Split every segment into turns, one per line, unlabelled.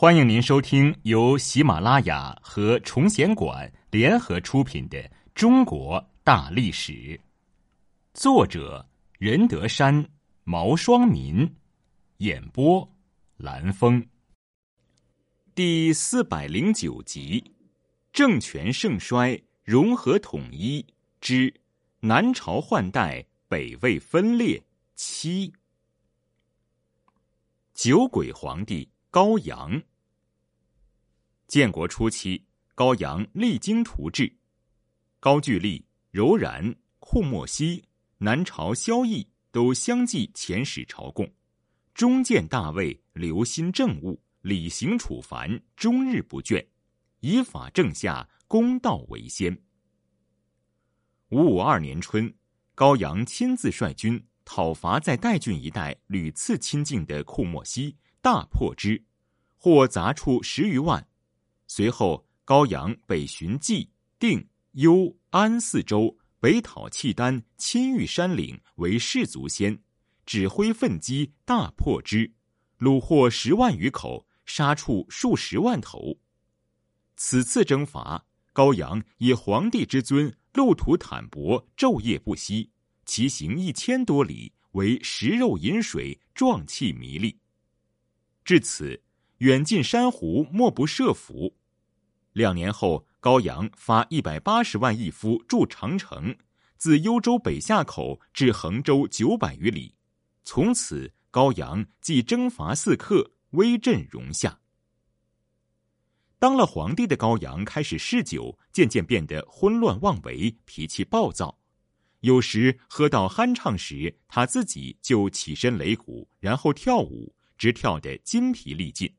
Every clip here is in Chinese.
欢迎您收听由喜马拉雅和崇贤馆联合出品的《中国大历史》，作者任德山、毛双民，演播蓝峰。第四百零九集：政权盛衰、融合统一之南朝换代、北魏分裂七。酒鬼皇帝。高阳，建国初期，高阳励精图治，高句丽、柔然、库莫西、南朝萧绎都相继遣使朝贡，中建大魏，留心政务，礼行处凡，终日不倦，以法正下，公道为先。五五二年春，高阳亲自率军讨伐在代郡一带屡次亲近的库莫西。大破之，获杂处十余万。随后，高阳北巡冀、定、幽、安四州，北讨契丹，亲御山岭，为士卒先，指挥奋击，大破之，虏获十万余口，杀处数十万头。此次征伐，高阳以皇帝之尊，路途坦薄，昼夜不息，骑行一千多里，为食肉饮水，壮气弥力。至此，远近山湖莫不设伏。两年后，高阳发一百八十万义夫筑长城，自幽州北下口至衡州九百余里。从此，高阳即征伐四克，威震戎下。当了皇帝的高阳开始嗜酒，渐渐变得昏乱妄为，脾气暴躁。有时喝到酣畅时，他自己就起身擂鼓，然后跳舞。直跳得筋疲力尽，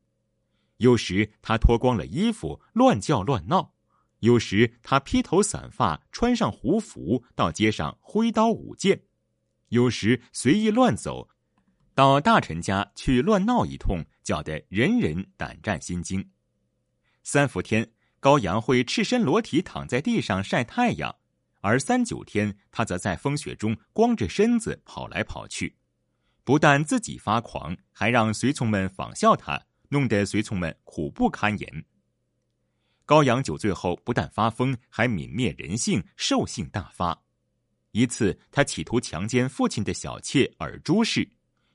有时他脱光了衣服乱叫乱闹，有时他披头散发穿上胡服到街上挥刀舞剑，有时随意乱走，到大臣家去乱闹一通，搅得人人胆战心惊。三伏天，高阳会赤身裸体躺在地上晒太阳，而三九天，他则在风雪中光着身子跑来跑去。不但自己发狂，还让随从们仿效他，弄得随从们苦不堪言。高阳酒醉后，不但发疯，还泯灭人性，兽性大发。一次，他企图强奸父亲的小妾尔朱氏，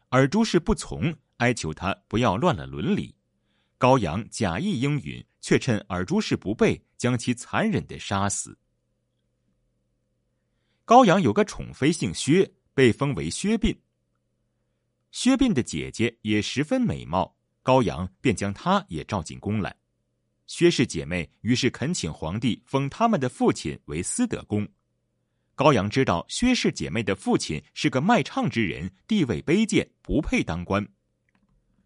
尔朱氏不从，哀求他不要乱了伦理。高阳假意应允，却趁尔朱氏不备，将其残忍的杀死。高阳有个宠妃姓薛，被封为薛卞。薛膑的姐姐也十分美貌，高阳便将她也召进宫来。薛氏姐妹于是恳请皇帝封他们的父亲为司德公。高阳知道薛氏姐妹的父亲是个卖唱之人，地位卑贱，不配当官。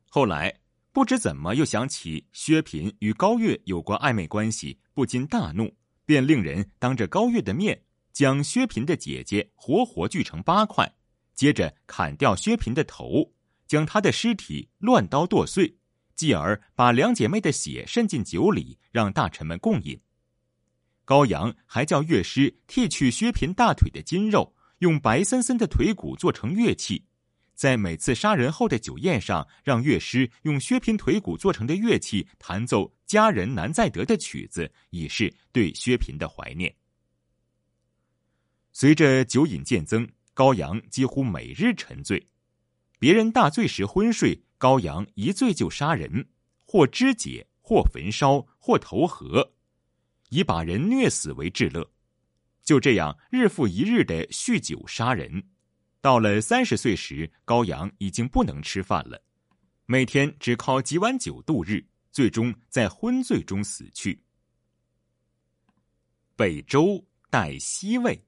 后来不知怎么又想起薛嫔与高月有过暧昧关系，不禁大怒，便令人当着高月的面将薛嫔的姐姐活活锯成八块。接着砍掉薛嫔的头，将他的尸体乱刀剁碎，继而把两姐妹的血渗进酒里，让大臣们共饮。高阳还叫乐师剃去薛平大腿的筋肉，用白森森的腿骨做成乐器，在每次杀人后的酒宴上，让乐师用薛平腿骨做成的乐器弹奏《佳人难再得》的曲子，以示对薛平的怀念。随着酒瘾渐增。高阳几乎每日沉醉，别人大醉时昏睡，高阳一醉就杀人，或肢解，或焚烧，或投河，以把人虐死为至乐。就这样日复一日的酗酒杀人，到了三十岁时，高阳已经不能吃饭了，每天只靠几碗酒度日，最终在昏醉中死去。北周代西魏。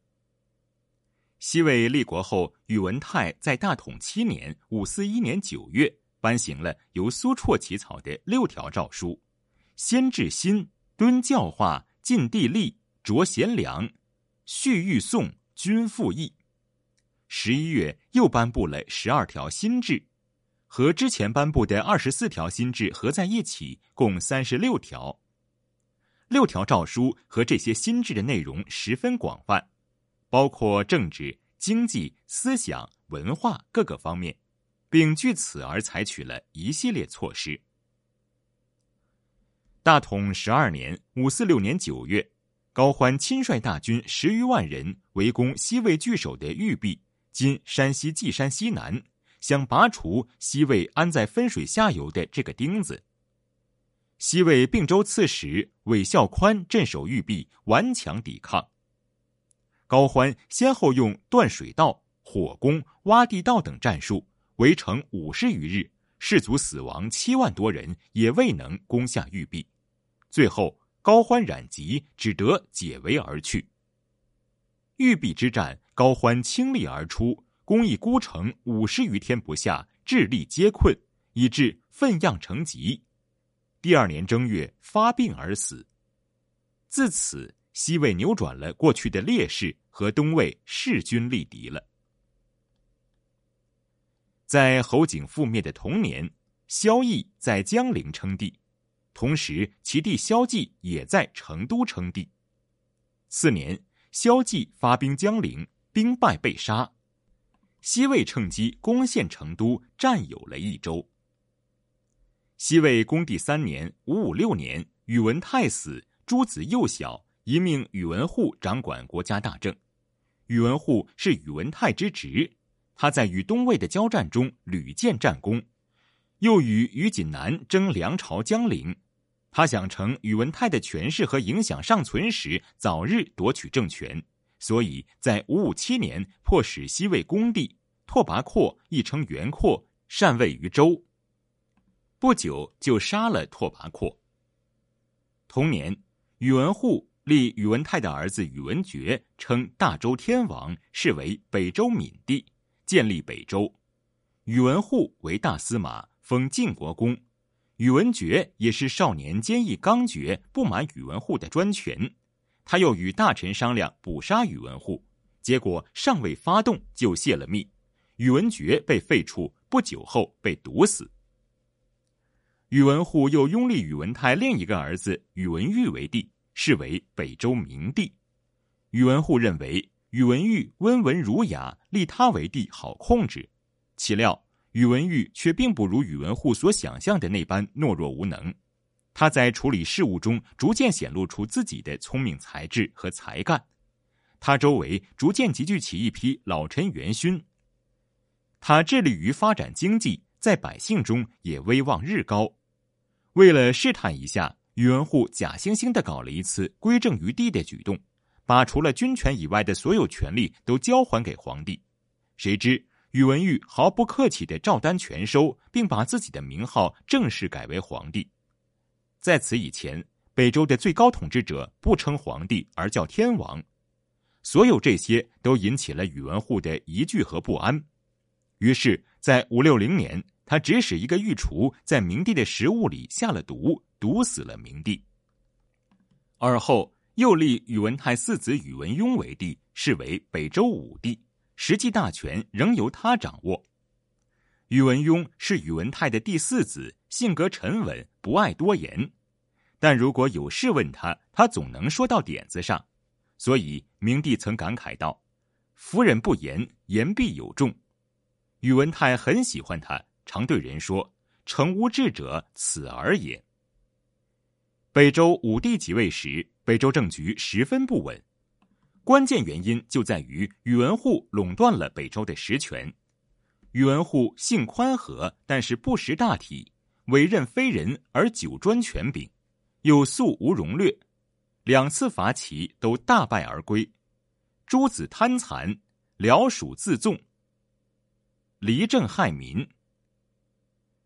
西魏立国后，宇文泰在大统七年（五四一年九月）颁行了由苏绰起草的六条诏书：先治新，敦教化，尽地利，着贤良，续御宋，均复议。十一月又颁布了十二条新制，和之前颁布的二十四条新制合在一起，共三十六条。六条诏书和这些新制的内容十分广泛。包括政治、经济、思想、文化各个方面，并据此而采取了一系列措施。大统十二年（五四六年）九月，高欢亲率大军十余万人围攻西魏据守的玉壁（今山西稷山西南），想拔除西魏安在汾水下游的这个钉子。西魏并州刺史韦孝宽镇守玉壁，顽强抵抗。高欢先后用断水道、火攻、挖地道等战术，围城五十余日，士卒死亡七万多人，也未能攻下玉壁。最后，高欢染疾，只得解围而去。玉壁之战，高欢倾力而出，攻一孤城五十余天不下，智力皆困，以致奋样成疾。第二年正月发病而死。自此，西魏扭转了过去的劣势，和东魏势均力敌了。在侯景覆灭的同年，萧绎在江陵称帝，同时其弟萧纪也在成都称帝。次年，萧纪发兵江陵，兵败被杀，西魏趁机攻陷成都，占有了益州。西魏恭帝三年（五五六年），宇文泰死，诸子幼小，一命宇文护掌管国家大政。宇文护是宇文泰之侄，他在与东魏的交战中屡建战功，又与于锦南争梁朝江陵。他想乘宇文泰的权势和影响尚存时，早日夺取政权，所以在五五七年迫使西魏恭帝拓跋廓（亦称元廓）禅位于周。不久就杀了拓跋廓。同年，宇文护立宇文泰的儿子宇文觉称大周天王，是为北周闵帝，建立北周。宇文护为大司马，封晋国公。宇文觉也是少年坚毅刚决，不满宇文护的专权。他又与大臣商量捕杀宇文护，结果尚未发动就泄了密，宇文觉被废黜，不久后被毒死。宇文护又拥立宇文泰另一个儿子宇文毓为帝，是为北周明帝。宇文护认为宇文毓温文儒雅，立他为帝好控制。岂料宇文毓却并不如宇文护所想象的那般懦弱无能。他在处理事务中逐渐显露出自己的聪明才智和才干。他周围逐渐集聚起一批老臣元勋。他致力于发展经济，在百姓中也威望日高。为了试探一下，宇文护假惺惺的搞了一次归政于帝的举动，把除了军权以外的所有权力都交还给皇帝。谁知宇文毓毫不客气的照单全收，并把自己的名号正式改为皇帝。在此以前，北周的最高统治者不称皇帝，而叫天王。所有这些都引起了宇文护的疑惧和不安。于是，在五六零年。他指使一个御厨在明帝的食物里下了毒，毒死了明帝。而后又立宇文泰四子宇文邕为帝，是为北周武帝，实际大权仍由他掌握。宇文邕是宇文泰的第四子，性格沉稳，不爱多言，但如果有事问他，他总能说到点子上。所以明帝曾感慨道：“夫人不言，言必有重。”宇文泰很喜欢他。常对人说：“成无智者，此而也。”北周武帝即位时，北周政局十分不稳，关键原因就在于宇文护垄断了北周的实权。宇文护性宽和，但是不识大体，委任非人而久专权柄，有素无容略，两次伐齐都大败而归。诸子贪残，僚属自纵，离政害民。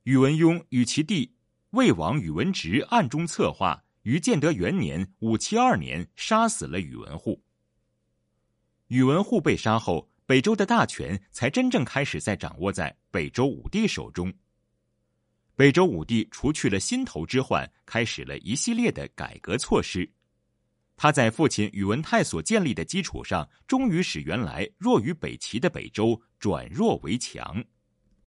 宇文邕与其弟魏王宇文直暗中策划，于建德元年（五七二年）杀死了宇文护。宇文护被杀后，北周的大权才真正开始在掌握在北周武帝手中。北周武帝除去了心头之患，开始了一系列的改革措施。他在父亲宇文泰所建立的基础上，终于使原来弱于北齐的北周转弱为强。